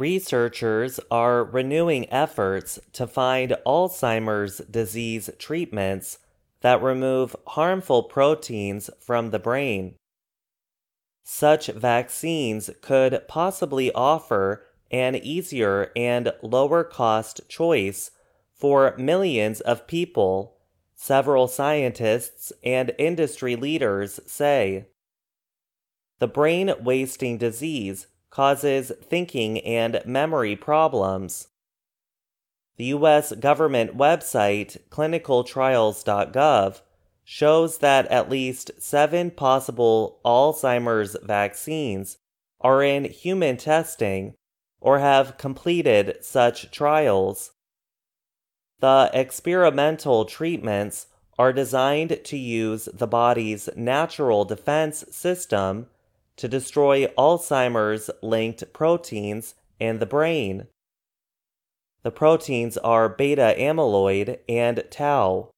Researchers are renewing efforts to find Alzheimer's disease treatments that remove harmful proteins from the brain. Such vaccines could possibly offer an easier and lower cost choice for millions of people, several scientists and industry leaders say. The brain wasting disease causes thinking and memory problems. The U.S. government website clinicaltrials.gov shows that at least seven possible Alzheimer's vaccines are in human testing or have completed such trials. The experimental treatments are designed to use the body's natural defense system to destroy Alzheimer's linked proteins in the brain. The proteins are beta amyloid and tau.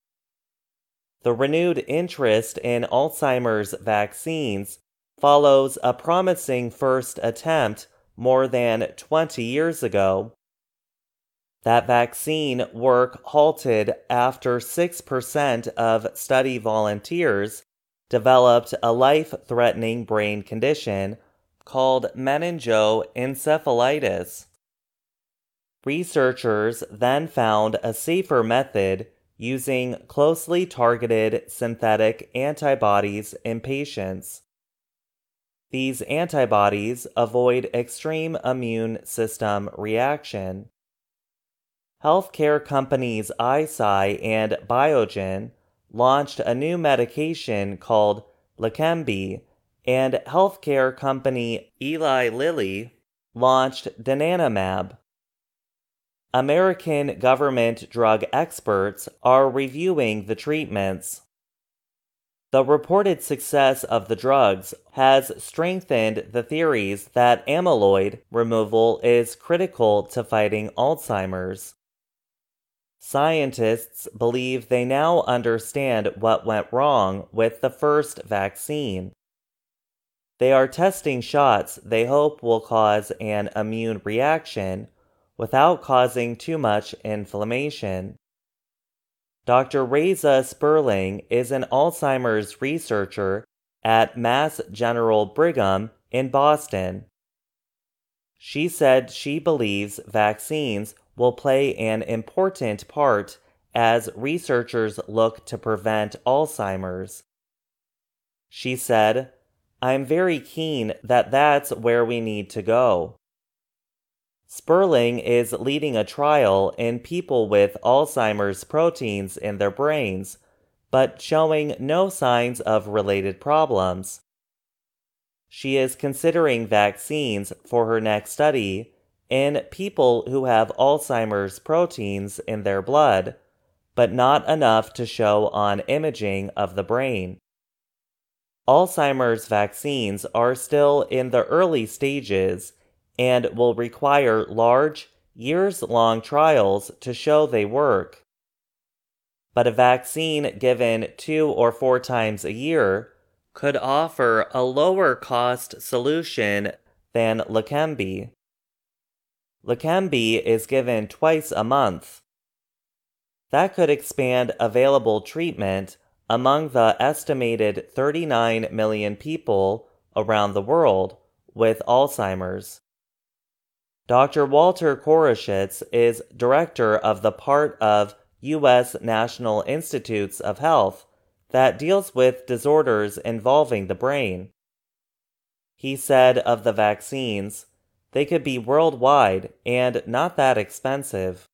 The renewed interest in Alzheimer's vaccines follows a promising first attempt more than 20 years ago. That vaccine work halted after 6% of study volunteers developed a life threatening brain condition called meningoencephalitis. Researchers then found a safer method using closely targeted synthetic antibodies in patients. These antibodies avoid extreme immune system reaction. Healthcare companies Eisai and Biogen launched a new medication called Leqembi, and healthcare company Eli Lilly launched donanemab. American government drug experts are reviewing the treatments. The reported success of the drugs has strengthened the theories that amyloid removal is critical to fighting Alzheimer's. Scientists believe they now understand what went wrong with the first vaccine. They are testing shots they hope will cause an immune reaction without causing too much inflammation. Dr. Reisa Sperling is an Alzheimer's researcher at Mass General Brigham in Boston. She said she believes vaccines will play an important part as researchers look to prevent Alzheimer's. She said, I'm very keen that that's where we need to go. Sperling is leading a trial in people with Alzheimer's proteins in their brains, but showing no signs of related problems. She is considering vaccines for her next study in people who have Alzheimer's proteins in their blood, but not enough to show on imaging of the brain. Alzheimer's vaccines are still in the early stages and will require large, years long trials to show they work. But a vaccine given two or four times a year could offer a lower cost solution than Leqembi. Leqembi is given twice a month. That could expand available treatment among the estimated 39 million people around the world with Alzheimer's. Dr. Walter Koroshetz is director of the part of U.S. National Institutes of Health that deals with disorders involving the brain. He said of the vaccines, they could be worldwide and not that expensive.